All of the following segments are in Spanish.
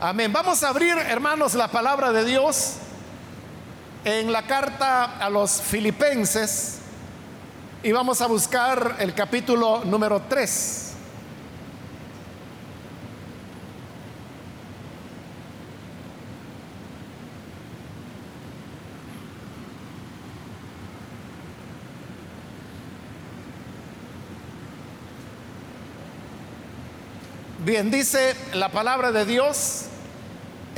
Amén. Vamos a abrir, hermanos, la palabra de Dios en la carta a los filipenses y vamos a buscar el capítulo número 3. Bien, dice la palabra de Dios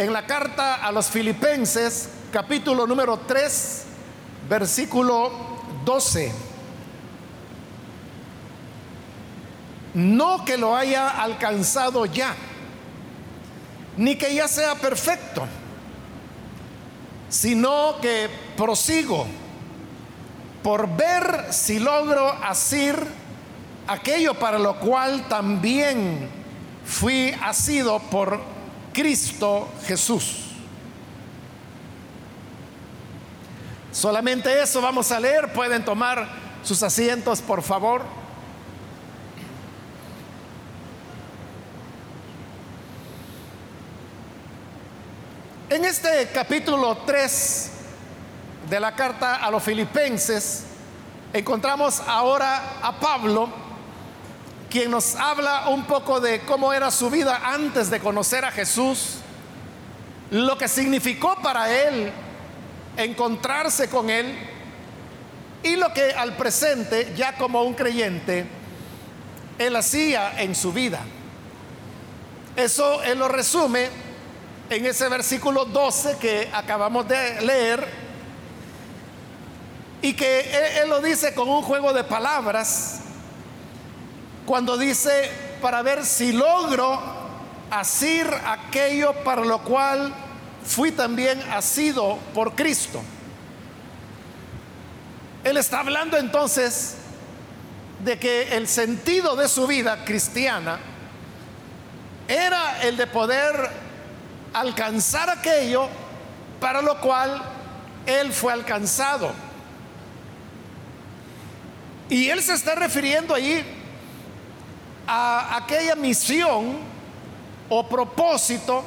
en la carta a los filipenses, capítulo número 3, versículo 12. No que lo haya alcanzado ya, ni que ya sea perfecto, sino que prosigo por ver si logro hacer aquello para lo cual también fui asido por Cristo Jesús. Solamente eso vamos a leer. Pueden tomar sus asientos, por favor. En este capítulo 3 de la carta a los filipenses, encontramos ahora a Pablo quien nos habla un poco de cómo era su vida antes de conocer a Jesús, lo que significó para él encontrarse con él y lo que al presente, ya como un creyente, él hacía en su vida. Eso él lo resume en ese versículo 12 que acabamos de leer y que él, él lo dice con un juego de palabras cuando dice, para ver si logro hacer aquello para lo cual fui también asido por Cristo. Él está hablando entonces de que el sentido de su vida cristiana era el de poder alcanzar aquello para lo cual él fue alcanzado. Y él se está refiriendo ahí a aquella misión o propósito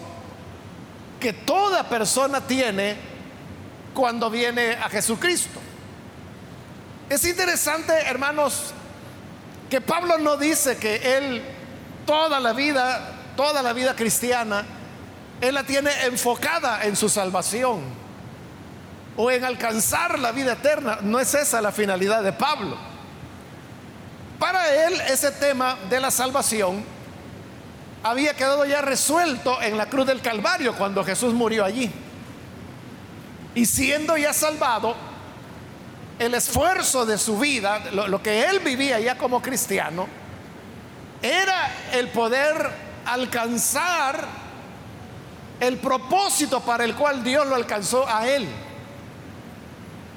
que toda persona tiene cuando viene a Jesucristo. Es interesante, hermanos, que Pablo no dice que él toda la vida, toda la vida cristiana, él la tiene enfocada en su salvación o en alcanzar la vida eterna. No es esa la finalidad de Pablo. Para él ese tema de la salvación había quedado ya resuelto en la cruz del Calvario cuando Jesús murió allí. Y siendo ya salvado, el esfuerzo de su vida, lo, que él vivía ya como cristiano, era el poder alcanzar el propósito para el cual Dios lo alcanzó a él.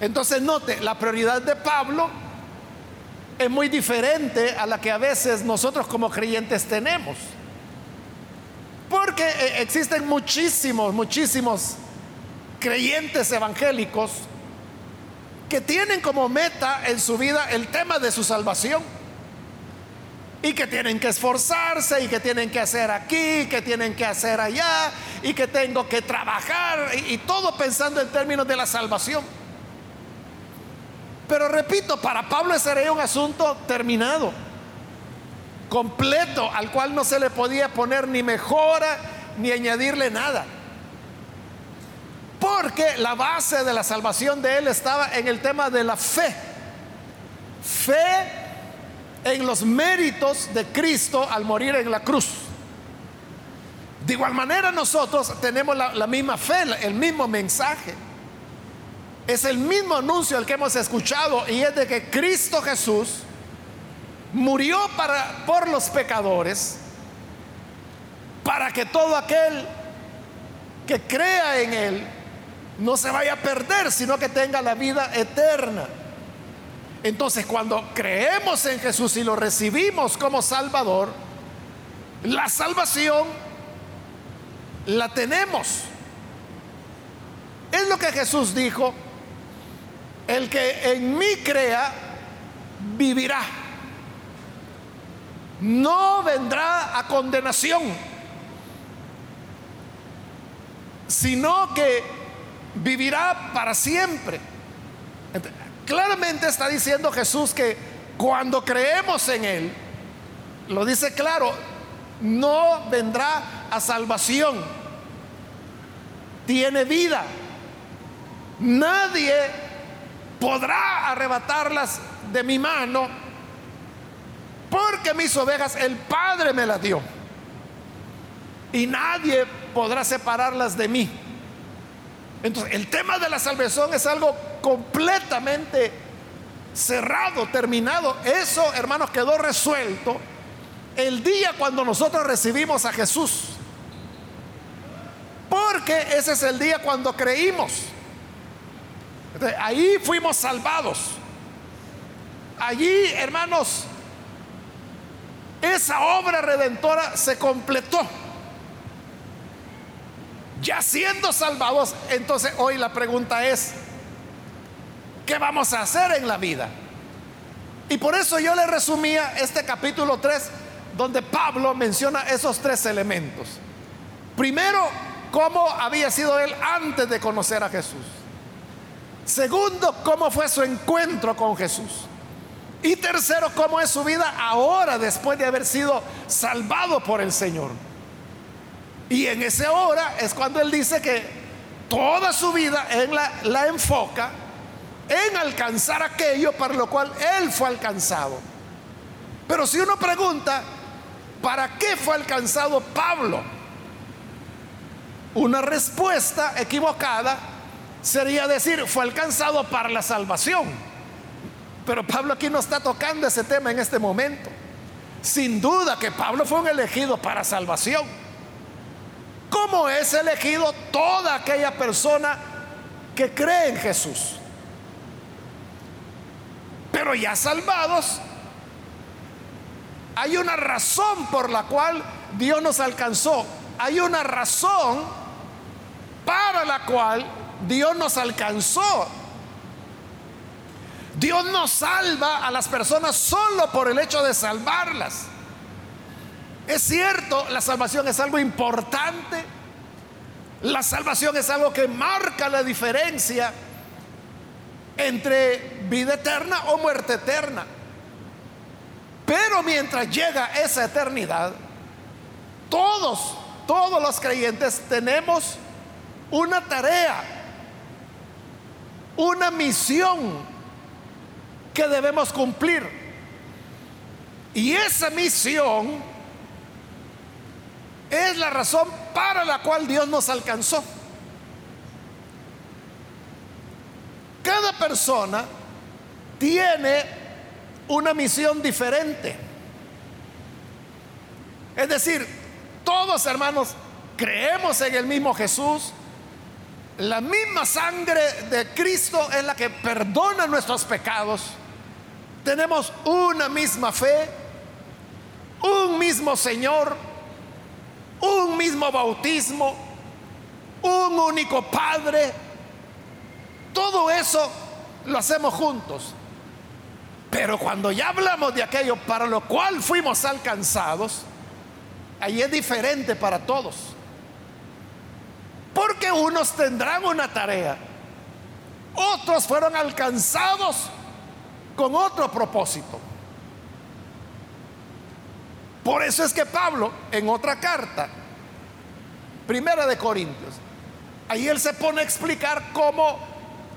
Entonces note, la prioridad de Pablo es muy diferente a la que a veces nosotros como creyentes tenemos. Porque eh, existen muchísimos, muchísimos creyentes evangélicos que tienen como meta en su vida el tema de su salvación. Y que tienen que esforzarse y que tienen que hacer aquí, que tienen que hacer allá y que tengo que trabajar y, y todo pensando en términos de la salvación. Pero repito, para Pablo ese era un asunto terminado, completo, al cual no se le podía poner ni mejora ni añadirle nada. Porque la base de la salvación de él estaba en el tema de la fe. Fe en los méritos de Cristo al morir en la cruz. De igual manera nosotros tenemos la, misma fe, el mismo mensaje. Es el mismo anuncio el que hemos escuchado y es de que Cristo Jesús murió para, por los pecadores para que todo aquel que crea en Él no se vaya a perder, sino que tenga la vida eterna. Entonces, cuando creemos en Jesús y lo recibimos como Salvador, la salvación la tenemos. Es lo que Jesús dijo el que en mí crea, vivirá. No vendrá a condenación, sino que vivirá para siempre. Claramente está diciendo Jesús que cuando creemos en Él, lo dice claro, no vendrá a salvación, tiene vida. Nadie podrá arrebatarlas de mi mano porque mis ovejas el Padre me las dio. Y nadie podrá separarlas de mí. Entonces, el tema de la salvación es algo completamente cerrado, terminado. Eso, hermanos, quedó resuelto el día cuando nosotros recibimos a Jesús. Porque ese es el día cuando creímos. Ahí fuimos salvados. Allí, hermanos, esa obra redentora se completó. Ya siendo salvados, entonces hoy la pregunta es, ¿qué vamos a hacer en la vida? Y por eso yo le resumía este capítulo 3, donde Pablo menciona esos tres elementos. Primero, cómo había sido él antes de conocer a Jesús. Segundo, cómo fue su encuentro con Jesús. Y tercero, cómo es su vida ahora después de haber sido salvado por el Señor. Y en ese hora es cuando él dice que toda su vida él la, la enfoca en alcanzar aquello para lo cual él fue alcanzado. Pero si uno pregunta, ¿para qué fue alcanzado Pablo? Una respuesta equivocada sería decir, fue alcanzado para la salvación. Pero Pablo aquí no está tocando ese tema en este momento. Sin duda que Pablo fue un elegido para salvación. ¿Cómo es elegido toda aquella persona que cree en Jesús? Pero ya salvados, hay una razón por la cual Dios nos alcanzó. Hay una razón para la cual Dios nos alcanzó. Dios no salva a las personas solo por el hecho de salvarlas. Es cierto, la salvación es algo importante. La salvación es algo que marca la diferencia entre vida eterna o muerte eterna. Pero mientras llega esa eternidad, todos, todos los creyentes tenemos una tarea, una misión que debemos cumplir. Y esa misión es la razón para la cual Dios nos alcanzó. Cada persona tiene una misión diferente. Es decir, todos hermanos creemos en el mismo Jesús. La misma sangre de Cristo es la que perdona nuestros pecados. Tenemos una misma fe, un mismo Señor, un mismo bautismo, un único Padre. Todo eso lo hacemos juntos. Pero cuando ya hablamos de aquello para lo cual fuimos alcanzados, ahí es diferente para todos. Porque unos tendrán una tarea, otros fueron alcanzados con otro propósito. Por eso es que Pablo, en otra carta, primera de Corintios, ahí él se pone a explicar cómo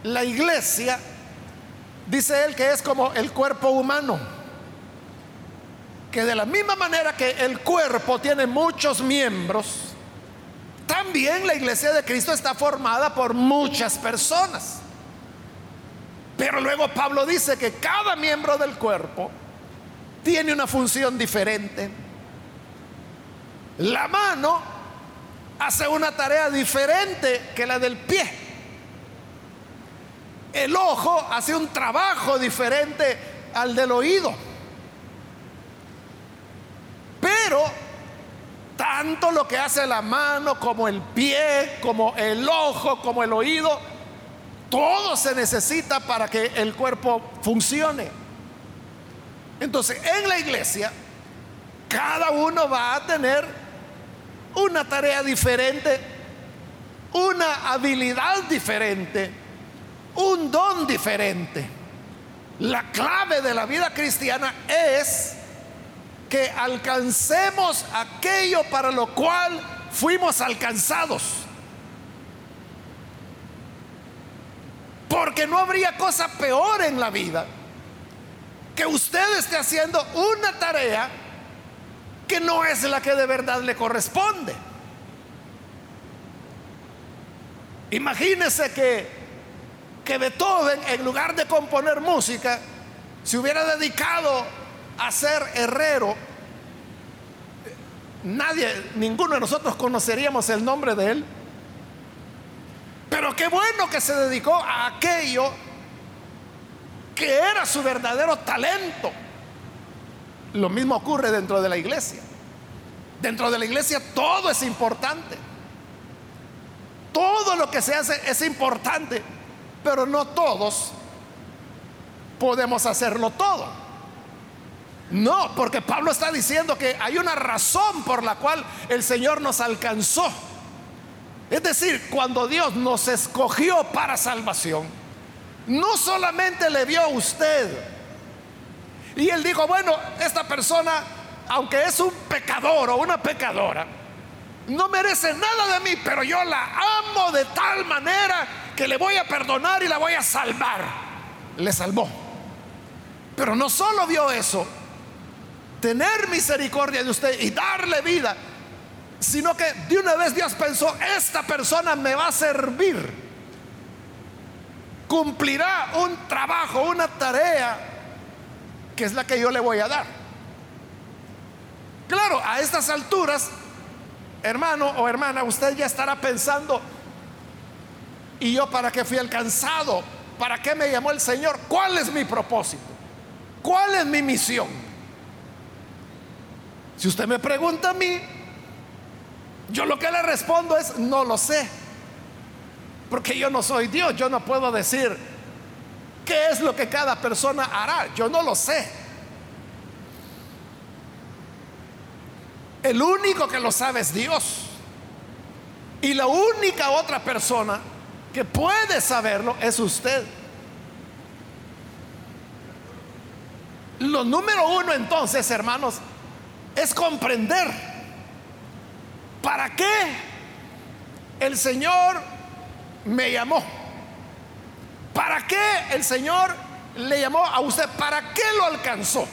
la iglesia, dice él que es como el cuerpo humano, que de la misma manera que el cuerpo tiene muchos miembros, también la iglesia de Cristo está formada por muchas personas. Pero luego Pablo dice que cada miembro del cuerpo tiene una función diferente. La mano hace una tarea diferente que la del pie. El ojo hace un trabajo diferente al del oído. Pero tanto lo que hace la mano como el pie, como el ojo, como el oído, todo se necesita para que el cuerpo funcione. Entonces, en la iglesia, cada uno va a tener una tarea diferente una habilidad diferente, un don diferente. La clave de la vida cristiana es que alcancemos aquello para lo cual fuimos alcanzados. Porque no habría cosa peor en la vida que usted esté haciendo una tarea que no es la que de verdad le corresponde. Imagínese que, que Beethoven, en lugar de componer música, se hubiera dedicado a ser herrero. Nadie, ninguno de nosotros conoceríamos el nombre de él. Pero qué bueno que se dedicó a aquello que era su verdadero talento. Lo mismo ocurre dentro de la iglesia. Dentro de la iglesia todo es importante. Todo lo que se hace es importante, pero no todos podemos hacerlo todo. No, porque Pablo está diciendo que hay una razón por la cual el Señor nos alcanzó. Es decir, cuando Dios nos escogió para salvación, no solamente le vio a usted. Y él dijo, bueno, esta persona, aunque es un pecador o una pecadora, no merece nada de mí, pero yo la amo de tal manera que le voy a perdonar y la voy a salvar. Le salvó. Pero no solo vio eso, tener misericordia de usted y darle vida, sino que de una vez Dios pensó, esta persona me va a servir cumplirá un trabajo, una tarea, que es la que yo le voy a dar. Claro, a estas alturas, hermano o hermana, usted ya estará pensando, ¿y yo para qué fui alcanzado? ¿Para qué me llamó el Señor? ¿Cuál es mi propósito? ¿Cuál es mi misión? Si usted me pregunta a mí, yo lo que le respondo es, no lo sé. Porque yo no soy Dios, yo no puedo decir qué es lo que cada persona hará, yo no lo sé. El único que lo sabe es Dios. Y la única otra persona que puede saberlo es usted. Lo número uno entonces, hermanos, es comprender para qué el Señor me llamó. ¿Para qué el Señor le llamó a usted? ¿Para qué lo alcanzó?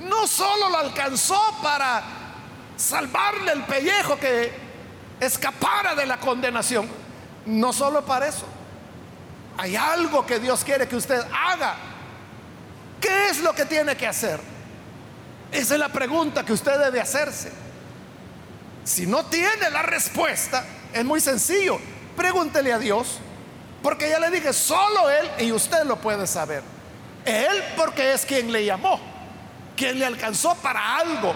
No solo lo alcanzó para salvarle el pellejo que escapara de la condenación. No solo para eso. Hay algo que Dios quiere que usted haga. ¿Qué es lo que tiene que hacer? Esa es la pregunta que usted debe hacerse. Si no tiene la respuesta, es muy sencillo. Pregúntele a Dios, porque ya le dije, solo Él y usted lo puede saber. Él porque es quien le llamó, quien le alcanzó para algo.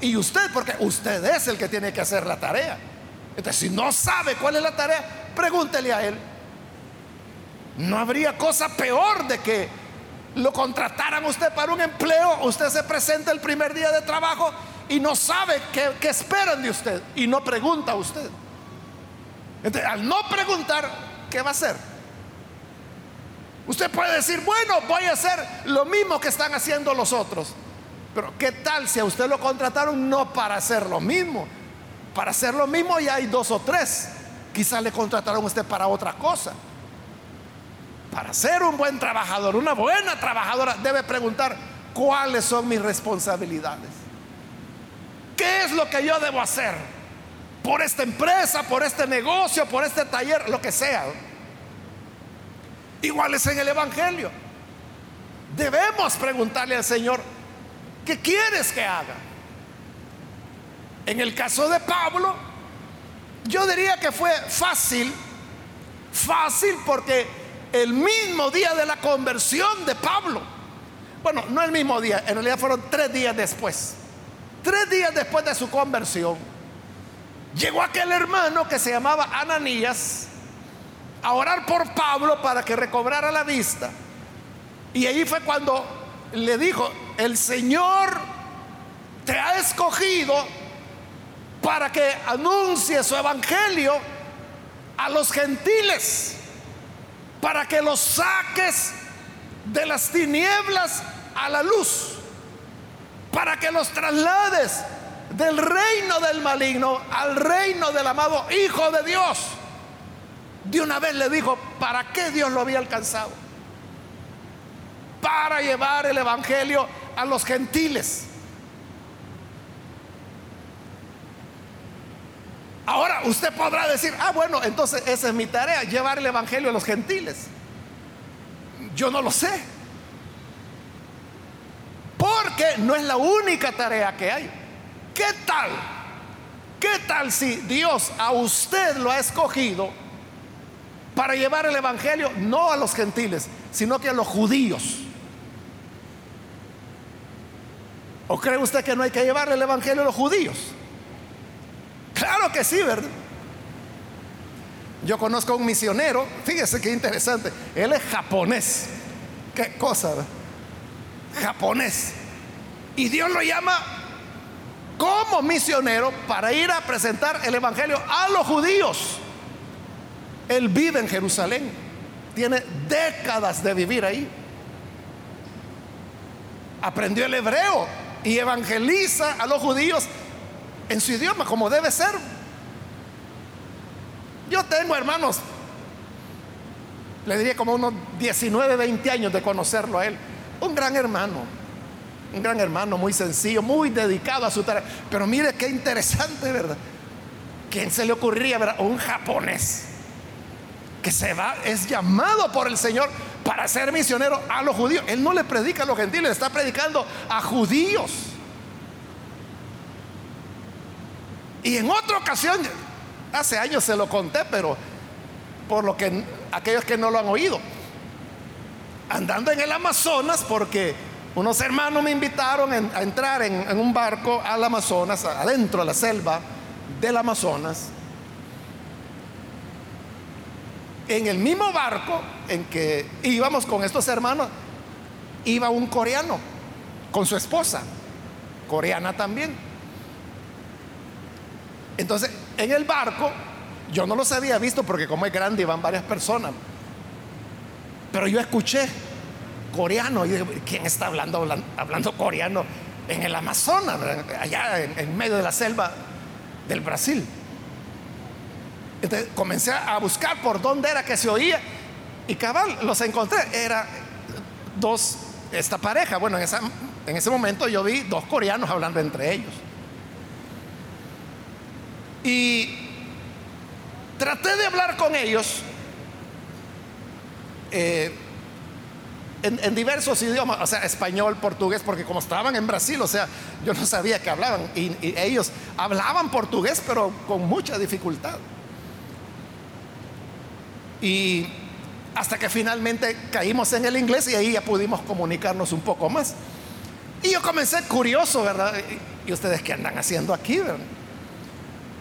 Y usted porque usted es el que tiene que hacer la tarea. Entonces, si no sabe cuál es la tarea, pregúntele a Él. No habría cosa peor de que lo contrataran usted para un empleo, usted se presenta el primer día de trabajo y no sabe qué, qué esperan de usted y no pregunta a usted al no preguntar, ¿qué va a hacer? Usted puede decir, bueno, voy a hacer lo mismo que están haciendo los otros. Pero ¿qué tal si a usted lo contrataron no para hacer lo mismo? Para hacer lo mismo ya hay dos o tres. Quizás le contrataron a usted para otra cosa. Para ser un buen trabajador, una buena trabajadora, debe preguntar cuáles son mis responsabilidades. ¿Qué es lo que yo debo hacer? por esta empresa, por este negocio, por este taller, lo que sea. Igual es en el Evangelio. Debemos preguntarle al Señor, ¿qué quieres que haga? En el caso de Pablo, yo diría que fue fácil, fácil porque el mismo día de la conversión de Pablo, bueno, no el mismo día, en realidad fueron tres días después, tres días después de su conversión, Llegó aquel hermano que se llamaba Ananías a orar por Pablo para que recobrara la vista. Y ahí fue cuando le dijo, el Señor te ha escogido para que anuncie su evangelio a los gentiles para que los saques de las tinieblas a la luz, para que los traslades del reino del maligno al reino del amado Hijo de Dios. De una vez le dijo, ¿para qué Dios lo había alcanzado? Para llevar el Evangelio a los gentiles. Ahora usted podrá decir, ah, bueno, entonces esa es mi tarea, llevar el Evangelio a los gentiles. Yo no lo sé. Porque no es la única tarea que hay. ¿Qué tal? ¿Qué tal si Dios a usted lo ha escogido para llevar el Evangelio no a los gentiles, sino que a los judíos? ¿O cree usted que no hay que llevar el Evangelio a los judíos? Claro que sí, ¿verdad? Yo conozco a un misionero, fíjese qué interesante, él es japonés. Qué cosa, japonés. Y Dios lo llama como misionero para ir a presentar el Evangelio a los judíos. Él vive en Jerusalén, tiene décadas de vivir ahí. Aprendió el hebreo y evangeliza a los judíos en su idioma como debe ser. Yo tengo hermanos, le diría como unos 19, 20 años de conocerlo a él. Un gran hermano, un gran hermano muy sencillo, muy dedicado a su tarea. Pero mire qué interesante, ¿verdad? ¿Quién se le ocurriría, ver Un japonés que se va, es llamado por el Señor para ser misionero a los judíos. Él no le predica a los gentiles, está predicando a judíos. Y en otra ocasión, hace años se lo conté, pero por lo que aquellos que no lo han oído, andando en el Amazonas, porque unos hermanos me invitaron a entrar en, un barco al Amazonas, adentro de la selva del Amazonas. En el mismo barco en que íbamos con estos hermanos, iba un coreano con su esposa, coreana también. Entonces, en el barco, yo no los había visto porque como es grande y van varias personas. Pero yo escuché coreano ¿quién está hablando, hablando, coreano en el Amazonas, allá en, medio de la selva del Brasil? Entonces comencé a buscar por dónde era que se oía y cabal, los encontré. Era dos, esta pareja. Bueno, en, en ese momento yo vi dos coreanos hablando entre ellos. Y traté de hablar con ellos eh, en, diversos idiomas, o sea, español, portugués, porque como estaban en Brasil, o sea, yo no sabía que hablaban. Y, y ellos hablaban portugués, pero con mucha dificultad. Y hasta que finalmente caímos en el inglés y ahí ya pudimos comunicarnos un poco más. Y yo comencé curioso, ¿verdad? ¿Y ustedes qué andan haciendo aquí, verdad?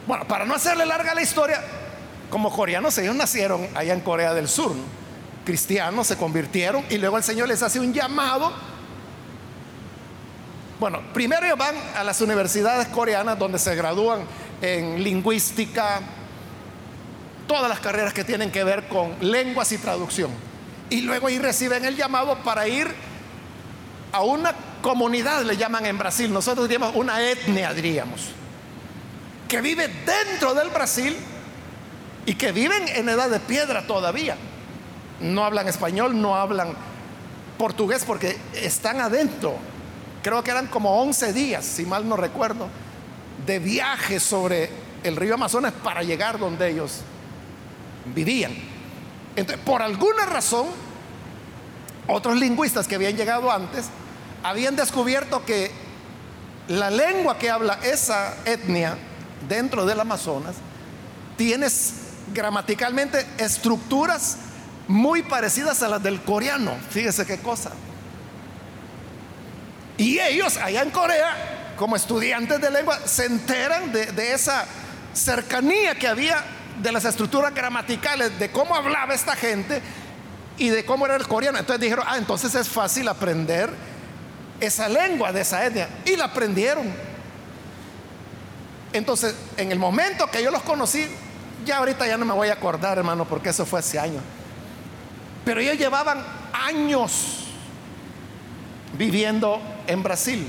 Bueno, para no hacerle larga la historia, como coreanos ellos nacieron allá en Corea del Sur, cristianos se convirtieron y luego el Señor les hace un llamado. Bueno, primero ellos van a las universidades coreanas donde se gradúan en lingüística, todas las carreras que tienen que ver con lenguas y traducción. Y luego ahí reciben el llamado para ir a una comunidad, le llaman en Brasil, nosotros diríamos una etnia, diríamos que vive dentro del Brasil y que viven en edad de piedra todavía. No hablan español, no hablan portugués porque están adentro. Creo que eran como 11 días, si mal no recuerdo, de viaje sobre el río Amazonas para llegar donde ellos vivían. Entonces, por alguna razón, otros lingüistas que habían llegado antes habían descubierto que la lengua que habla esa etnia dentro del Amazonas, tienes gramaticalmente estructuras muy parecidas a las del coreano. Fíjese qué cosa. Y ellos allá en Corea, como estudiantes de lengua, se enteran de, esa cercanía que había de las estructuras gramaticales, de cómo hablaba esta gente y de cómo era el coreano. Entonces dijeron, ah, entonces es fácil aprender esa lengua de esa etnia. Y la aprendieron. Entonces, en el momento que yo los conocí, Ya ahorita ya no me voy a acordar, hermano, porque eso fue hace años. Pero ellos llevaban años viviendo en Brasil.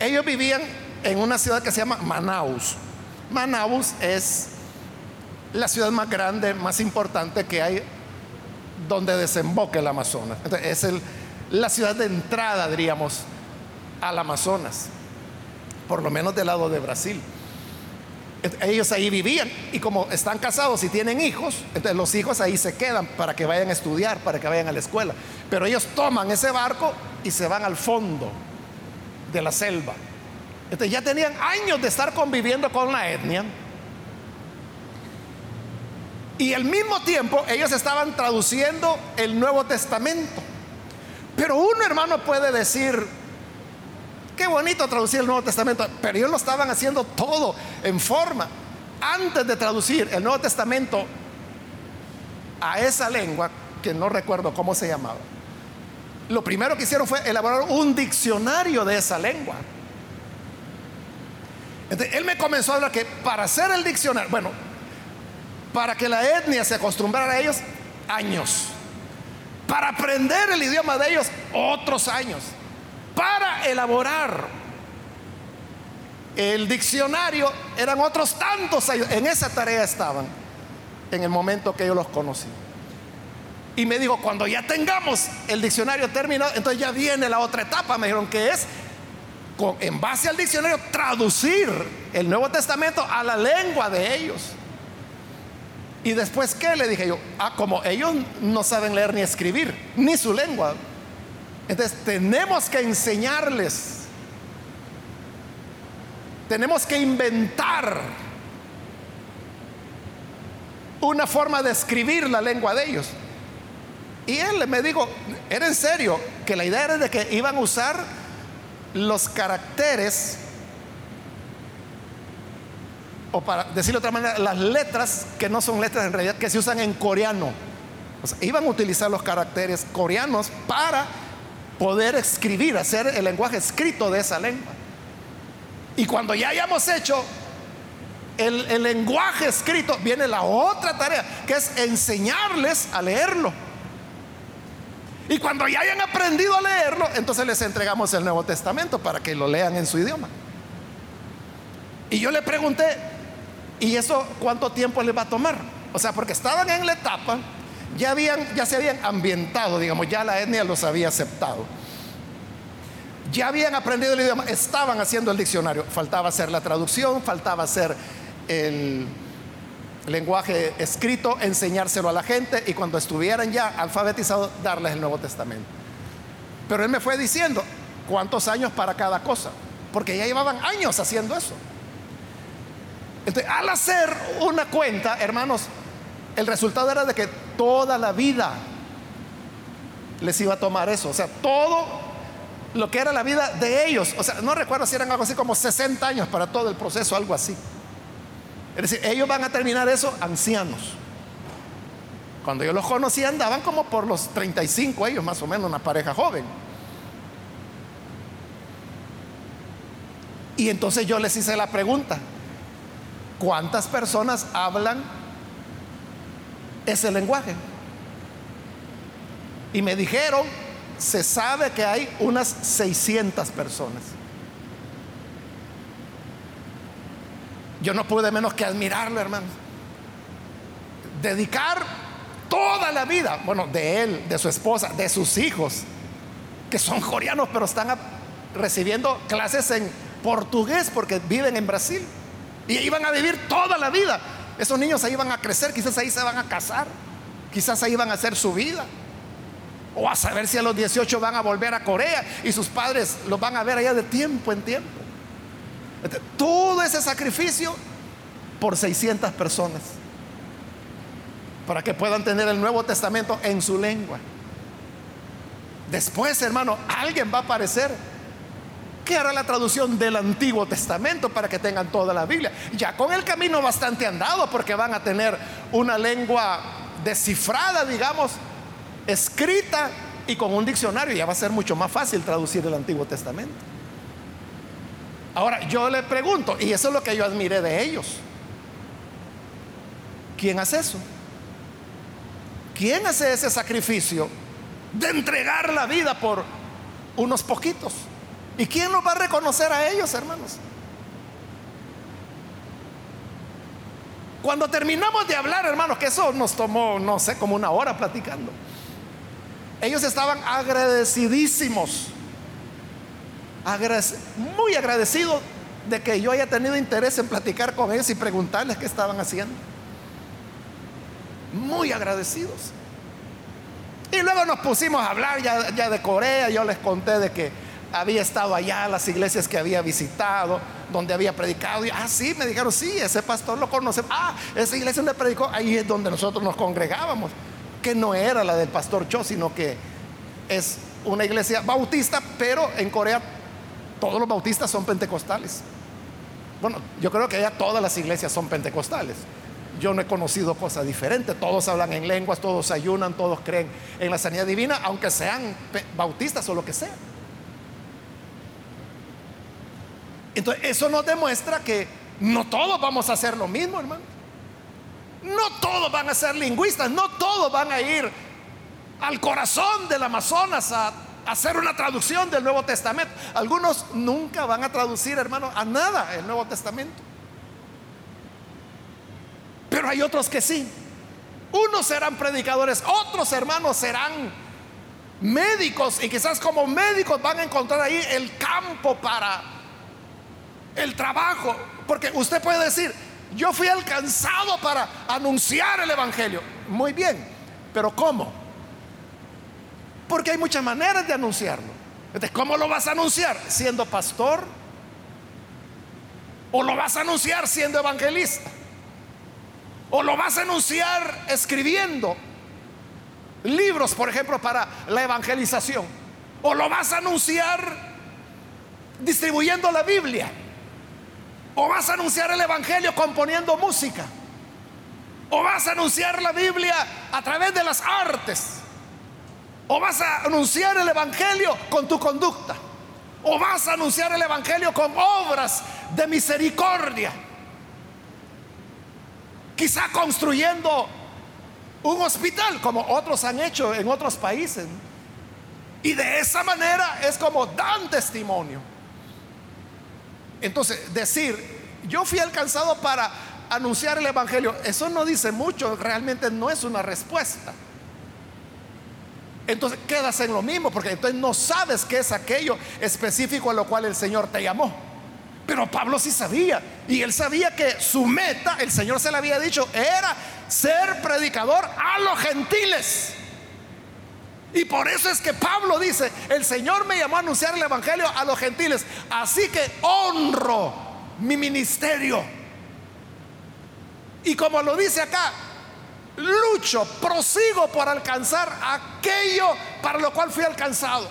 Ellos vivían en una ciudad que se llama Manaus. Manaus es la ciudad más grande, más importante que hay donde desemboca el Amazonas. es la ciudad de entrada, diríamos, al Amazonas, por lo menos del lado de Brasil. Ellos ahí vivían y como están casados y tienen hijos, entonces los hijos ahí se quedan para que vayan a estudiar, para que vayan a la escuela. Pero ellos toman ese barco y se van al fondo de la selva. Entonces ya tenían años de estar conviviendo con la etnia. Y al mismo tiempo ellos estaban traduciendo el Nuevo Testamento. Pero uno hermano puede decir, qué bonito traducir el Nuevo Testamento, pero ellos lo estaban haciendo todo en forma. Antes de traducir el Nuevo Testamento a esa lengua, que no recuerdo cómo se llamaba, lo primero que hicieron fue elaborar un diccionario de esa lengua. Entonces, él me comenzó a hablar que para hacer el diccionario, bueno, para que la etnia se acostumbrara a ellos, años. Para aprender el idioma de ellos, otros años. Para elaborar el diccionario, eran otros tantos. En esa tarea estaban en el momento que yo los conocí. Y me dijo, cuando ya tengamos el diccionario terminado, entonces ya viene la otra etapa. Me dijeron que es, con, en base al diccionario, traducir el Nuevo Testamento a la lengua de ellos. Y después, ¿qué? Le dije yo, ah, como ellos no saben leer ni escribir, ni su lengua. Entonces, tenemos que enseñarles. Tenemos que inventar una forma de escribir la lengua de ellos. Y él me dijo, era en serio, que la idea era de que iban a usar los caracteres, o para decirlo de otra manera, las letras que no son letras en realidad, que se usan en coreano. Iban a utilizar los caracteres coreanos para poder escribir, hacer el lenguaje escrito de esa lengua. Y cuando ya hayamos hecho el, lenguaje escrito, viene la otra tarea, que es enseñarles a leerlo. Y cuando ya hayan aprendido a leerlo, entonces les entregamos el Nuevo Testamento para que lo lean en su idioma. Y yo le pregunté, ¿y eso cuánto tiempo les va a tomar? O sea, porque estaban en la etapa, ya, habían, ya se habían ambientado, digamos, ya la etnia los había aceptado. Ya habían aprendido el idioma, estaban haciendo el diccionario. Faltaba hacer la traducción, faltaba hacer el, lenguaje escrito, enseñárselo a la gente y cuando estuvieran ya alfabetizados, darles el Nuevo Testamento. Pero él me fue diciendo cuántos años para cada cosa, porque ya llevaban años haciendo eso. Entonces, al hacer una cuenta, hermanos, el resultado era de que toda la vida les iba a tomar eso, o sea, todo lo que era la vida de ellos, o sea, no recuerdo si eran algo así como 60 años para todo el proceso, algo así. Es decir, ellos van a terminar eso ancianos. Cuando yo los conocí andaban como por los 35 ellos, más o menos, una pareja joven. Y entonces yo les hice la pregunta, ¿cuántas personas hablan ese lenguaje? Y me dijeron, se sabe que hay unas 600 personas. Yo no pude menos que admirarlo, hermano. Dedicar toda la vida, bueno, de él, de su esposa, de sus hijos, que son coreanos, pero están recibiendo clases en portugués porque viven en Brasil. Y iban a vivir toda la vida. Esos niños ahí van a crecer, quizás ahí se van a casar, quizás ahí van a hacer su vida. O a saber si a los 18 van a volver a Corea y sus padres los van a ver allá de tiempo en tiempo. Todo ese sacrificio por 600 personas para que puedan tener el Nuevo Testamento en su lengua. Después, hermano, alguien va a aparecer que hará la traducción del Antiguo Testamento para que tengan toda la Biblia. Ya con el camino bastante andado porque van a tener una lengua descifrada, digamos, escrita y con un diccionario. Ya va a ser mucho más fácil traducir el Antiguo Testamento. Ahora, yo le pregunto, y eso es lo que yo admiré de ellos. ¿Quién hace eso? ¿Quién hace ese sacrificio de entregar la vida por unos poquitos? ¿Y quién nos va a reconocer a ellos, hermanos? Cuando terminamos de hablar, hermanos, que eso nos tomó, no sé, como una hora platicando. Ellos estaban agradecidísimos, muy agradecidos de que yo haya tenido interés en platicar con ellos y preguntarles qué estaban haciendo. Muy agradecidos. Y luego nos pusimos a hablar ya, ya de Corea, yo les conté de que había estado allá, las iglesias que había visitado, donde había predicado. Y, ah, sí, me dijeron, sí, ese pastor lo conoce. Ah, esa iglesia donde predicó, ahí es donde nosotros nos congregábamos. Que no era la del pastor Cho, sino que es una iglesia bautista, pero en Corea todos los bautistas son pentecostales. Bueno, yo creo que allá todas las iglesias son pentecostales. Yo no he conocido cosas diferentes. Todos hablan en lenguas, todos ayunan, todos creen en la sanidad divina, aunque sean bautistas o lo que sea. Entonces, eso nos demuestra que no todos vamos a hacer lo mismo, hermano. No todos van a ser lingüistas, no todos van a ir al corazón del Amazonas a hacer una traducción del Nuevo Testamento. Algunos nunca van a traducir, hermano, a nada el Nuevo Testamento. Pero hay otros que sí. Unos serán predicadores, otros hermanos serán médicos y quizás como médicos van a encontrar ahí el campo para el trabajo. Porque usted puede decir, yo fui alcanzado para anunciar el Evangelio. Muy bien, pero ¿cómo? Porque hay muchas maneras de anunciarlo. ¿cómo lo vas a anunciar? ¿Siendo pastor? ¿O lo vas a anunciar siendo evangelista? ¿O lo vas a anunciar escribiendo libros, por ejemplo, para la evangelización? ¿O lo vas a anunciar distribuyendo la Biblia? O vas a anunciar el Evangelio componiendo música. O vas a anunciar la Biblia a través de las artes. O vas a anunciar el Evangelio con tu conducta. O vas a anunciar el Evangelio con obras de misericordia. Quizá construyendo un hospital como otros han hecho en otros países. Y de esa manera es como dan testimonio. Entonces, decir, yo fui alcanzado para anunciar el Evangelio, eso no dice mucho, realmente no es una respuesta. Entonces quedas en lo mismo, porque entonces no sabes qué es aquello específico a lo cual el Señor te llamó. Pero Pablo sí sabía, y él sabía que su meta, el Señor se le había dicho, era ser predicador a los gentiles. Y por eso es que Pablo dice, el Señor me llamó a anunciar el Evangelio a los gentiles. Así que honro mi ministerio. Y como lo dice acá, lucho, prosigo por alcanzar aquello para lo cual fui alcanzado.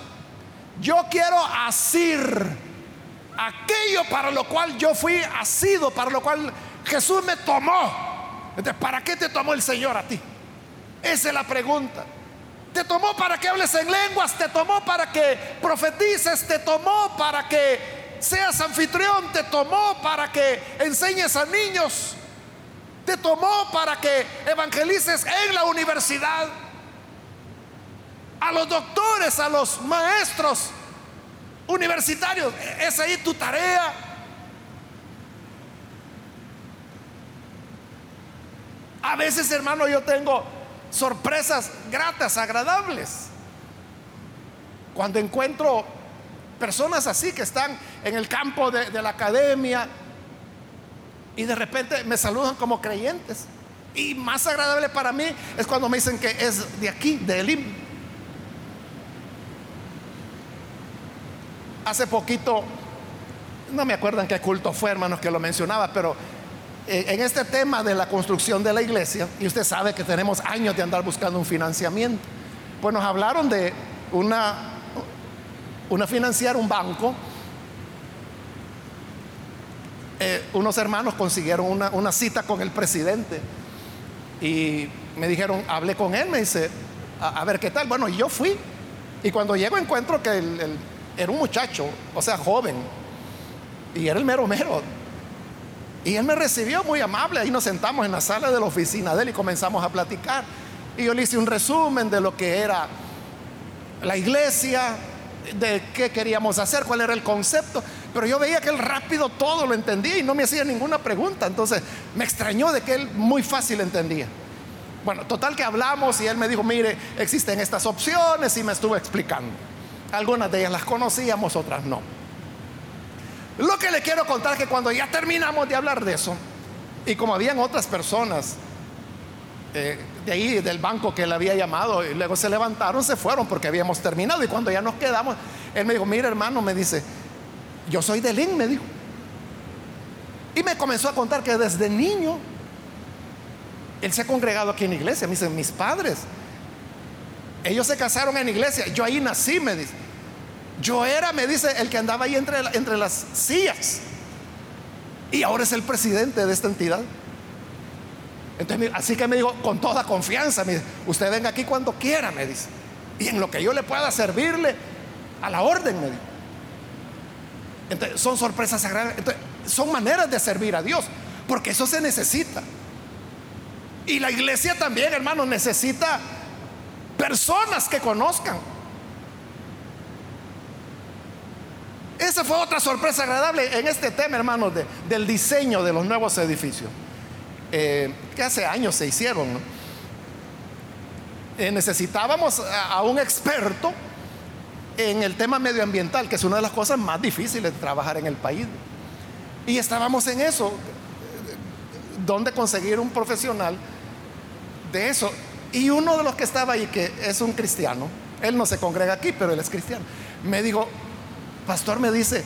Yo quiero asir aquello para lo cual yo fui asido, para lo cual Jesús me tomó. Entonces, ¿para qué te tomó el Señor a ti? Esa es la pregunta. Te tomó para que hables en lenguas, te tomó para que profetices, te tomó para que seas anfitrión, te tomó para que enseñes a niños, te tomó para que evangelices en la universidad, a los doctores, a los maestros universitarios. Es ahí tu tarea. A veces, hermano, yo tengo sorpresas gratas, agradables. Cuando encuentro personas así que están en el campo de, la academia y de repente me saludan como creyentes. Y más agradable para mí es cuando me dicen que es de aquí, de Elim. Hace poquito, no me acuerdo en qué culto fue, hermanos, que lo mencionaba, pero en este tema de la construcción de la iglesia, y usted sabe que tenemos años de andar buscando un financiamiento, pues nos hablaron de una, una financiar un banco. Eh, unos hermanos consiguieron una, cita con el presidente y me dijeron, hablé con él, me dice, a, ver qué tal. Bueno, yo fui y cuando llego encuentro que era un muchacho, o sea, joven, Y era el mero mero. Y él me recibió muy amable. Ahí nos sentamos en la sala de la oficina de él y comenzamos a platicar. Y yo le hice un resumen de lo que era la iglesia, de qué queríamos hacer, cuál era el concepto. Pero yo veía que él rápido todo lo entendía y no me hacía ninguna pregunta. Entonces me extrañó de que él muy fácil entendía. Bueno, total que hablamos y él me dijo, mire, existen estas opciones y me estuvo explicando. Algunas de ellas las conocíamos, otras no. Lo que le quiero contar es que cuando ya terminamos de hablar de eso, y como habían otras personas eh, de ahí, del banco que le había llamado, y luego se levantaron, se fueron porque habíamos terminado, y cuando ya nos quedamos, él me dijo, mira hermano, me dice, yo soy de Lin, me dijo. Y me comenzó a contar que desde niño él se ha congregado aquí en la iglesia. Me dice, mis padres, ellos se casaron en iglesia. Yo ahí nací, me dice. Yo era, me dice, el que andaba ahí entre, entre las sillas. Y ahora es el presidente de esta entidad. Entonces, así que me dijo, con toda confianza, me dice, usted venga aquí cuando quiera, me dice. Y en lo que yo le pueda servirle, a la orden, me dijo. Entonces, son sorpresas sagradas. Son maneras de servir a Dios, porque eso se necesita. Y la iglesia también, hermano, necesita personas que conozcan. Esa fue otra sorpresa agradable en este tema, hermano, del diseño de los nuevos edificios, eh, que hace años se hicieron. Eh, necesitábamos a, a un experto en el tema medioambiental, que es una de las cosas más difíciles de trabajar en el país. Y estábamos en eso, ¿dónde conseguir un profesional de eso. Y uno de los que estaba ahí, que es un cristiano, él no se congrega aquí, pero él es cristiano, me dijo, pastor me dice,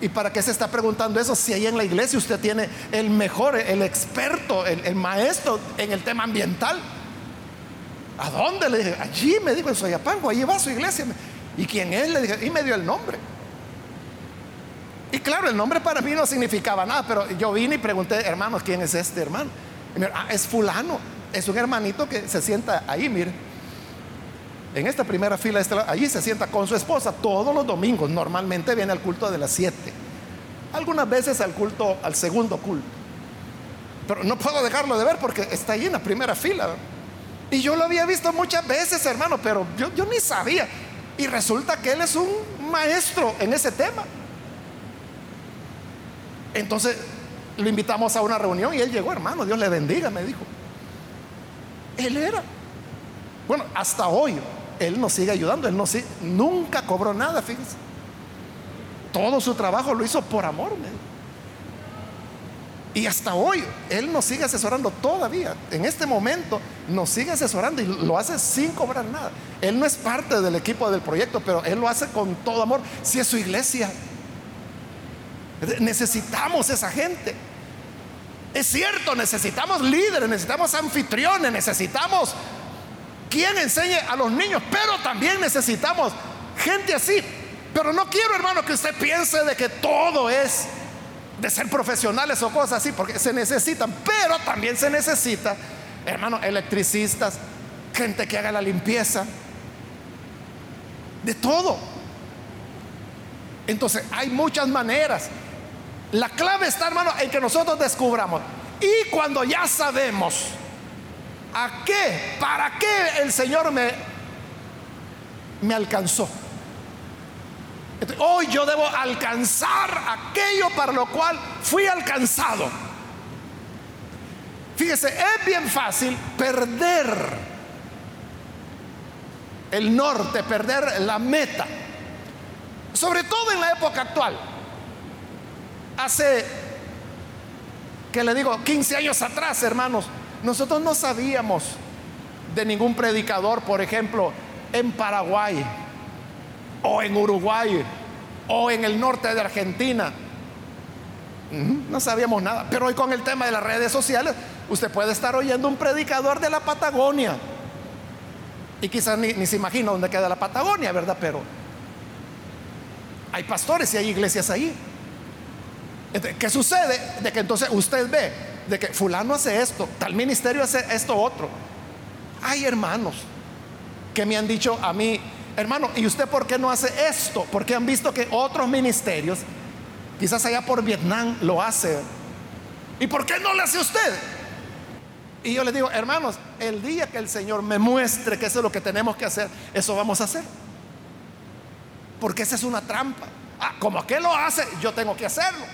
¿y para qué se está preguntando eso si ahí en la iglesia usted tiene el mejor, el experto, el, maestro en el tema ambiental? ¿A dónde? Le dije, allí me dijo en Soyapango, allí va su iglesia. ¿Y quién es? Le dije, y me dio el nombre. Y claro, el nombre para mí no significaba nada, pero yo vine y pregunté, hermanos, ¿quién es este hermano? Ah, es fulano es un hermanito que se sienta ahí, mire. En esta primera fila, allí se sienta con su esposa todos los domingos. Normalmente viene al culto de las 7. Algunas veces al culto, al segundo culto. Pero no puedo dejarlo de ver porque está ahí en la primera fila. Y yo lo había visto muchas veces, hermano, pero yo, yo ni sabía. Y resulta que él es un maestro en ese tema. Entonces lo invitamos a una reunión y él llegó, hermano, Dios le bendiga, me dijo. Él era. Bueno, hasta hoy Él nos sigue ayudando. Él no nunca cobró nada, fíjense. Todo su trabajo lo hizo por amor. Y hasta hoy Él nos sigue asesorando todavía. En este momento nos sigue asesorando y lo hace sin cobrar nada. Él no es parte del equipo del proyecto, pero Él lo hace con todo amor. Si es su iglesia, necesitamos esa gente. Es cierto, necesitamos líderes, necesitamos anfitriones, necesitamos quien enseñe a los niños, pero también necesitamos gente así. Pero no quiero, hermano, que usted piense de que todo es de ser profesionales o cosas así, porque se necesitan, pero también se necesita, hermano, electricistas, gente que haga la limpieza, de todo. Entonces, hay muchas maneras. La clave está, hermano, en que nosotros descubramos. Y cuando ya sabemos a qué, para qué el Señor me, me alcanzó. hoy yo debo alcanzar aquello para lo cual fui alcanzado. Fíjese, es bien fácil perder el norte, perder la meta. Sobre todo en la época actual. Hace, que le digo, 15 años atrás, hermanos, nosotros no sabíamos de ningún predicador, por ejemplo, en Paraguay o en Uruguay o en el norte de Argentina. No sabíamos nada. Pero hoy con el tema de las redes sociales, usted puede estar oyendo un predicador de la Patagonia. Y quizás ni, se imagina dónde queda la Patagonia, ¿verdad? Pero hay pastores y hay iglesias ahí. ¿Qué sucede? De que entonces usted ve de que fulano hace esto, tal ministerio hace esto otro. Hay hermanos que me han dicho a mí, hermano, ¿y usted por qué no hace esto? Porque han visto que otros ministerios Quizás allá por Vietnam lo hace. ¿Y por qué no lo hace usted? Y yo les digo, hermanos, el día que el Señor me muestre que eso es lo que tenemos que hacer, eso vamos a hacer. Porque esa es una trampa. Ah, como aquel lo hace, yo tengo que hacerlo.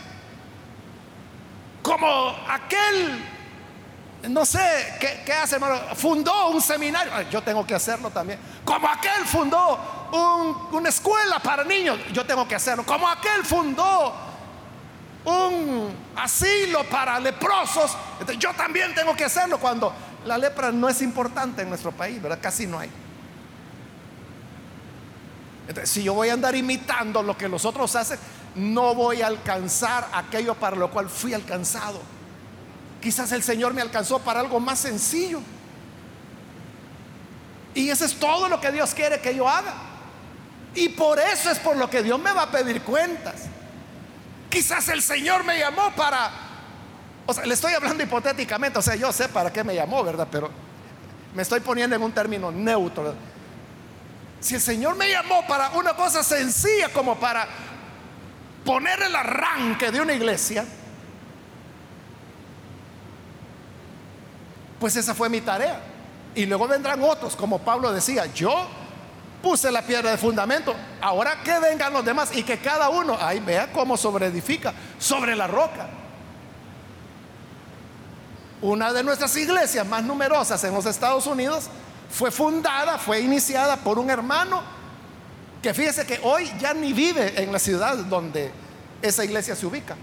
Como aquel, no sé, ¿qué, hace, hermano? Fundó un seminario, yo tengo que hacerlo también. Como aquel fundó una escuela para niños, yo tengo que hacerlo. Como aquel fundó un asilo para leprosos, yo también tengo que hacerlo cuando la lepra no es importante en nuestro país, ¿verdad? Casi no hay. Entonces, si yo voy a andar imitando lo que los otros hacen, no voy a alcanzar aquello para lo cual fui alcanzado. Quizás el Señor me alcanzó para algo más sencillo. Y eso es todo lo que Dios quiere que yo haga. Y por eso es por lo que Dios me va a pedir cuentas. Quizás el Señor me llamó para... O sea, le estoy hablando hipotéticamente, o sea, yo sé para qué me llamó, ¿verdad? Pero me estoy poniendo en un término neutro. Si el Señor me llamó para una cosa sencilla como para poner el arranque de una iglesia, pues esa fue mi tarea. Y luego vendrán otros, como Pablo decía, yo puse la piedra de fundamento, ahora que vengan los demás y que cada uno, ahí vea cómo sobreedifica sobre la roca. Una de nuestras iglesias más numerosas en los Estados Unidos fue fundada, fue iniciada por un hermano que fíjese que hoy ya ni vive en la ciudad donde esa iglesia se ubica.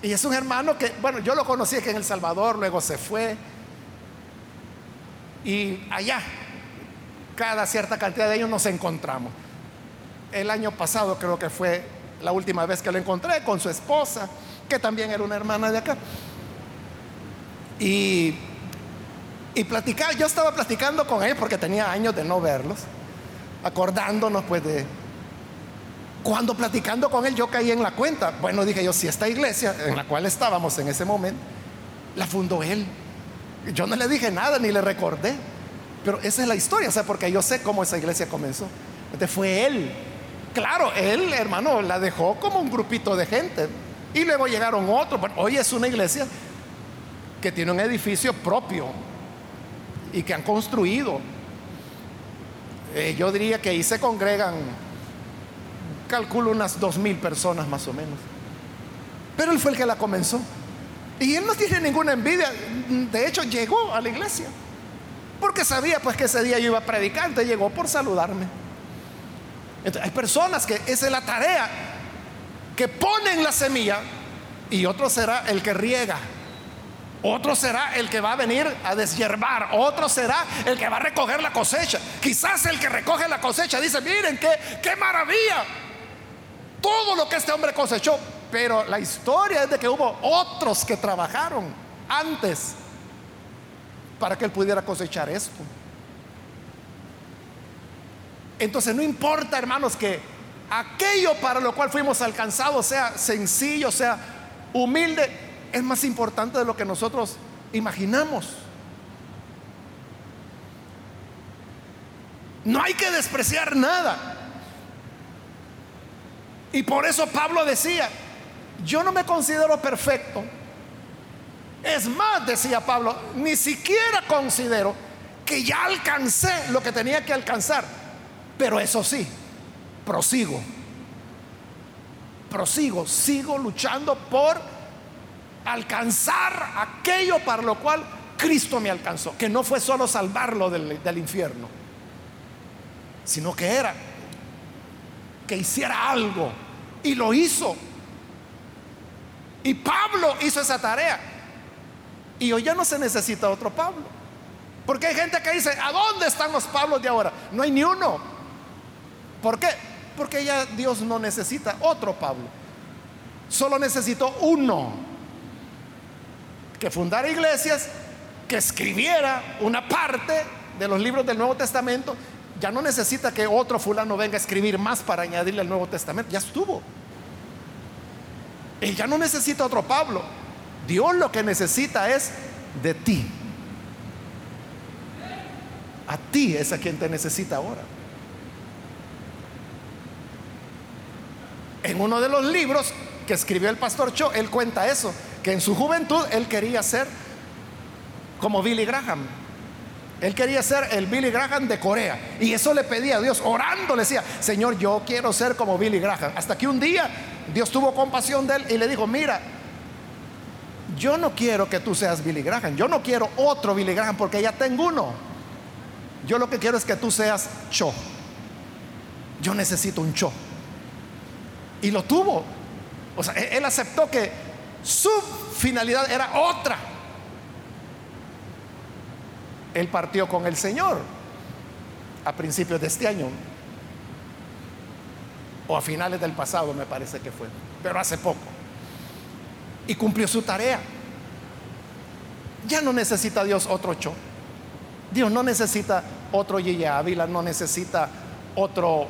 Y es un hermano que, bueno, yo lo conocí aquí en El Salvador, luego se fue. Y allá, cada cierta cantidad de ellos nos encontramos. El año pasado creo que fue la última vez que lo encontré con su esposa, que también era una hermana de acá. Y y platicar, yo estaba platicando con él porque tenía años de no verlos, acordándonos pues de... Cuando platicando con él yo caí en la cuenta, bueno dije yo, si esta iglesia en la cual estábamos en ese momento, la fundó él. Yo no le dije nada ni le recordé, pero esa es la historia, o sea, porque yo sé cómo esa iglesia comenzó. Entonces fue él. Claro, él, hermano, la dejó como un grupito de gente. Y luego llegaron otros. hoy es una iglesia que tiene un edificio propio, y que han construido. Eh, yo diría que ahí se congregan, calculo unas dos mil personas más o menos. Pero él fue el que la comenzó. Y él no tiene ninguna envidia. De hecho, llegó a la iglesia. Porque sabía pues que ese día yo iba. Entonces llegó por saludarme. hay personas que esa es la tarea. Que ponen la semilla y otro será el que riega. Otro será el que va a venir a deshiervar. Otro será el que va a recoger la cosecha. Quizás el que recoge la cosecha dice, miren, qué, qué maravilla. Todo lo que este hombre cosechó. Pero la historia es de que hubo otros que trabajaron antes para que él pudiera cosechar esto. Entonces no importa, hermanos, que aquello para lo cual fuimos alcanzados sea sencillo, sea humilde, es más importante de lo que nosotros imaginamos. No hay que despreciar nada. Y por eso Pablo decía, yo no me considero perfecto. Es más, decía Pablo, ni siquiera considero que ya alcancé lo que tenía que alcanzar. Pero eso sí, prosigo. Prosigo, sigo luchando por alcanzar aquello para lo cual Cristo me alcanzó, que no fue solo salvarlo del, infierno, sino que era que hiciera algo y lo hizo. Y Pablo hizo esa tarea. Y hoy ya no se necesita otro Pablo. Porque hay gente que dice, ¿a dónde están los Pablos de ahora? No hay ni uno. ¿Por qué? Porque ya Dios no necesita otro Pablo. Solo necesitó uno que fundara iglesias, que escribiera una parte de los libros del Nuevo Testamento, ya no necesita que otro fulano venga a escribir más para añadirle al Nuevo Testamento, ya estuvo. Y ya no necesita otro Pablo. Dios lo que necesita es de ti. A ti es a quien te necesita ahora. en uno de los libros que escribió el pastor Cho, él cuenta eso, que en su juventud él quería ser como Billy Graham. Él quería ser el Billy Graham de Corea. Y eso le pedía a Dios, orando, le decía, Señor, yo quiero ser como Billy Graham. Hasta que un día Dios tuvo compasión de él y le dijo, mira, yo no quiero que tú seas Billy Graham. Yo no quiero otro Billy Graham porque ya tengo uno. Yo lo que quiero es que tú seas Cho. Yo necesito un Cho. Y lo tuvo. O sea, él aceptó que su finalidad era otra. Él partió con el Señor a principios de este año. O a finales del pasado me parece que fue. Pero hace poco. Y cumplió su tarea. Ya no necesita Dios otro Cho. Dios no necesita otro Yeye Ávila, no necesita otro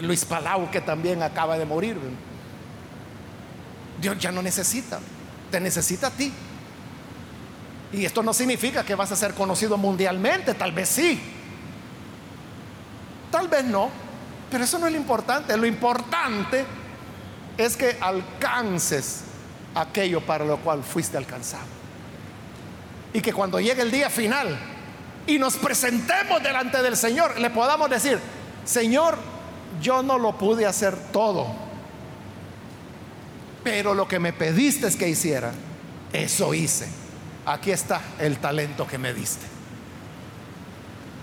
Luis Palau que también acaba de morir. Dios ya no necesita, te necesita a ti. Y esto no significa que vas a ser conocido mundialmente, tal vez sí. Tal vez no, pero eso no es lo importante. Lo importante es que alcances aquello para lo cual fuiste alcanzado. Y que cuando llegue el día final y nos presentemos delante del Señor, le podamos decir, Señor, yo no lo pude hacer todo, pero lo que me pediste es que hiciera, eso hice. Aquí está el talento que me diste.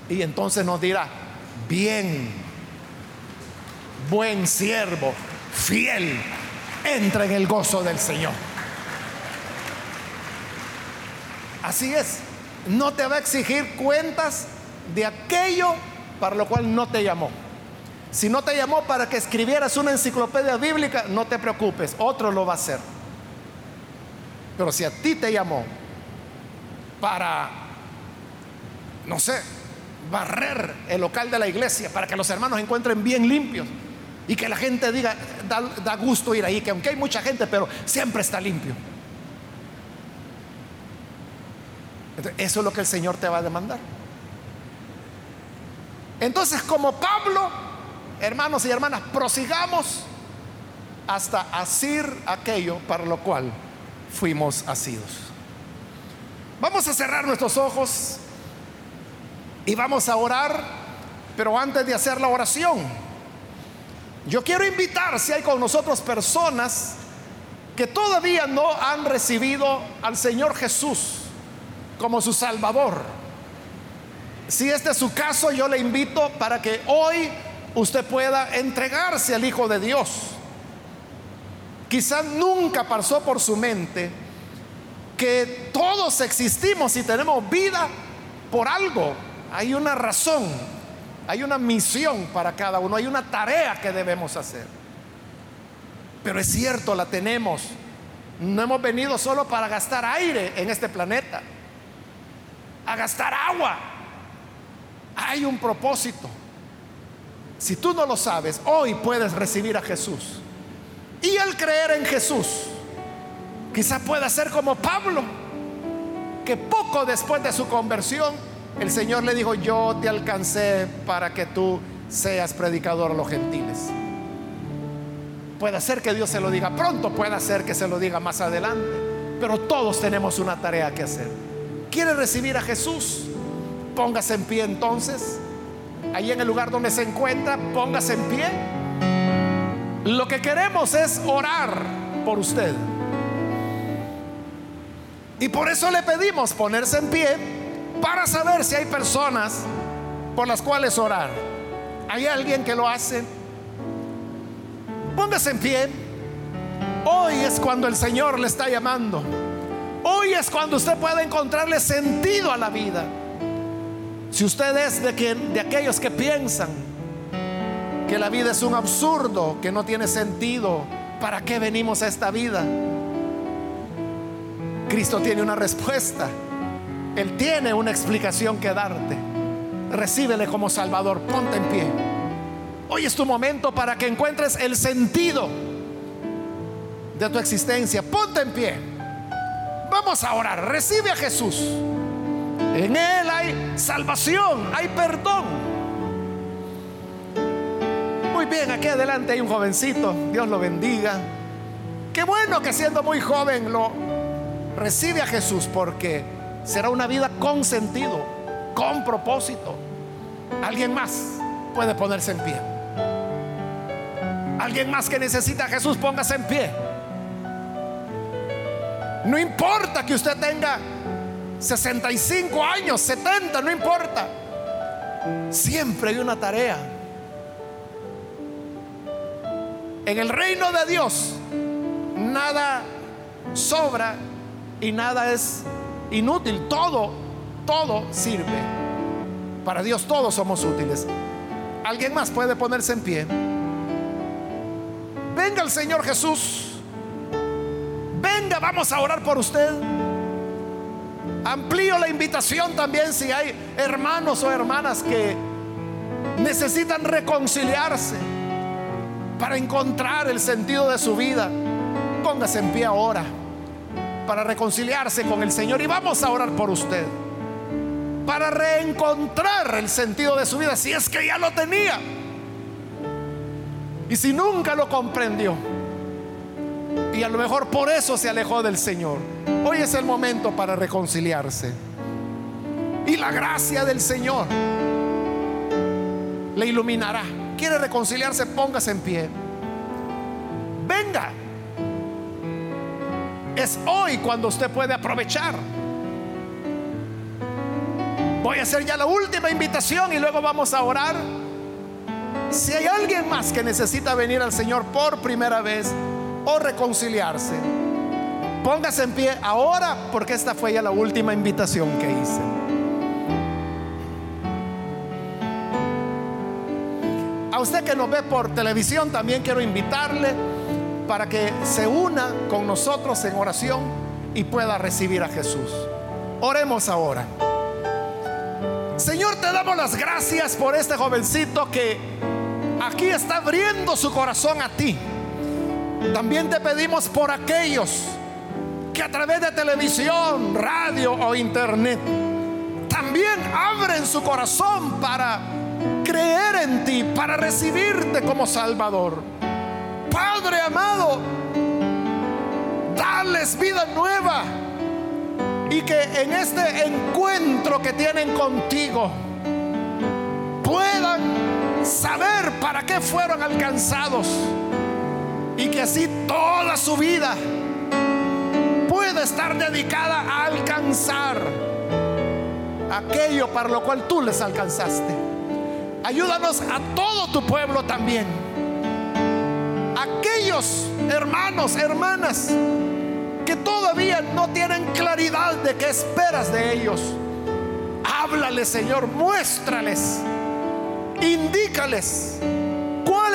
Y entonces nos dirá, bien, buen siervo, fiel, entra en el gozo del Señor. Así es, no te va a exigir cuentas de aquello para lo cual no te llamó. Si no te llamó para que escribieras una enciclopedia bíblica, no te preocupes, otro lo va a hacer. Pero si a ti te llamó para, no sé, barrer el local de la iglesia, para que los hermanos encuentren bien limpios y que la gente diga, da, gusto ir ahí, que aunque hay mucha gente, pero siempre está limpio. eso es lo que el Señor te va a demandar. Entonces, como Pablo, hermanos y hermanas, prosigamos hasta asir aquello para lo cual fuimos asidos. Vamos a cerrar nuestros ojos y vamos a orar, pero antes de hacer la oración, yo quiero invitar si hay con nosotros personas que todavía no han recibido al Señor Jesús como su Salvador. Si este es su caso, yo le invito para que hoy usted pueda entregarse al Hijo de Dios. Quizás nunca pasó por su mente que todos existimos y tenemos vida por algo. Hay una razón, hay una misión para cada uno, hay una tarea que debemos hacer. Pero es cierto, la tenemos. No hemos venido solo para gastar aire en este planeta, a gastar agua. Hay un propósito. Si tú no lo sabes, hoy puedes recibir a Jesús. Y al creer en Jesús, quizá pueda ser como Pablo, que poco después de su conversión, el Señor le dijo, yo te alcancé para que tú seas predicador a los gentiles. Puede ser que Dios se lo diga pronto, puede ser que se lo diga más adelante, pero todos tenemos una tarea que hacer. ¿Quiere recibir a Jesús? Póngase en pie entonces. Ahí en el lugar donde se encuentra, póngase en pie. Lo que queremos es orar por usted. Y por eso le pedimos ponerse en pie para saber si hay personas por las cuales orar. ¿Hay alguien que lo hace? Póngase en pie. Hoy es cuando el Señor le está llamando. Hoy es cuando usted puede encontrarle sentido a la vida. Si usted es de, aquellos que piensan que la vida es un absurdo, que no tiene sentido, ¿para qué venimos a esta vida? Cristo tiene una respuesta. Él tiene una explicación que darte. Recíbele como Salvador. Ponte en pie. Hoy es tu momento para que encuentres el sentido de tu existencia. Ponte en pie. Vamos a orar. Recibe a Jesús. En Él hay salvación, hay perdón. Muy bien, aquí adelante hay un jovencito, Dios lo bendiga. Qué bueno que siendo muy joven lo recibe a Jesús porque será una vida con sentido, con propósito. Alguien más puede ponerse en pie. Alguien más que necesita a Jesús, póngase en pie. No importa que usted tenga 65 años, 70, no importa. Siempre hay una tarea. En el reino de Dios, nada sobra y nada es inútil. Todo, todo sirve. Para Dios todos somos útiles. ¿Alguien más puede ponerse en pie? Venga el Señor Jesús. Venga, vamos a orar por usted. Amplío la invitación también si hay hermanos o hermanas que necesitan reconciliarse para encontrar el sentido de su vida. Póngase en pie ahora para reconciliarse con el Señor y vamos a orar por usted. Para reencontrar el sentido de su vida si es que ya lo tenía. Y si nunca lo comprendió. Y a lo mejor por eso se alejó del Señor. Hoy es el momento para reconciliarse. Y la gracia del Señor le iluminará. ¿Quiere reconciliarse? Póngase en pie. Venga. Es hoy cuando usted puede aprovechar. Voy a hacer ya la última invitación y luego vamos a orar. Si hay alguien más que necesita venir al Señor por primera vez o reconciliarse, póngase en pie ahora porque esta fue ya la última invitación que hice. A usted que nos ve por televisión también quiero invitarle para que se una con nosotros en oración y pueda recibir a Jesús. Oremos ahora. Señor, te damos las gracias por este jovencito que aquí está abriendo su corazón a ti. También te pedimos por aquellos que a través de televisión, radio o internet también abren su corazón para creer en ti, para recibirte como Salvador. Padre amado, dales vida nueva y que en este encuentro que tienen contigo puedan saber para qué fueron alcanzados y que así toda su vida pueda estar dedicada a alcanzar aquello para lo cual tú les alcanzaste. Ayúdanos a todo tu pueblo también. Aquellos hermanos, hermanas que todavía no tienen claridad de qué esperas de ellos. Háblales, Señor, muéstrales, indícales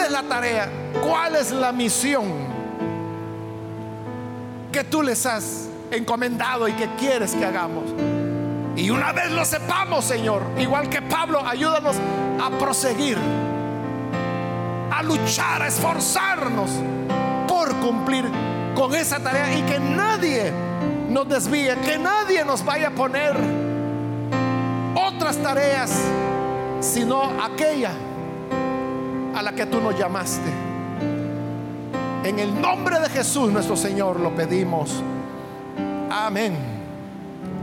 es la tarea, cuál es la misión que tú les has encomendado y que quieres que hagamos. Y una vez lo sepamos, Señor, igual que Pablo, ayúdanos a proseguir, a luchar, a esforzarnos por cumplir con esa tarea y que nadie nos desvíe, que nadie nos vaya a poner otras tareas, sino aquella a la que tú nos llamaste. En el nombre de Jesús nuestro Señor lo pedimos. Amén.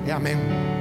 Y amén.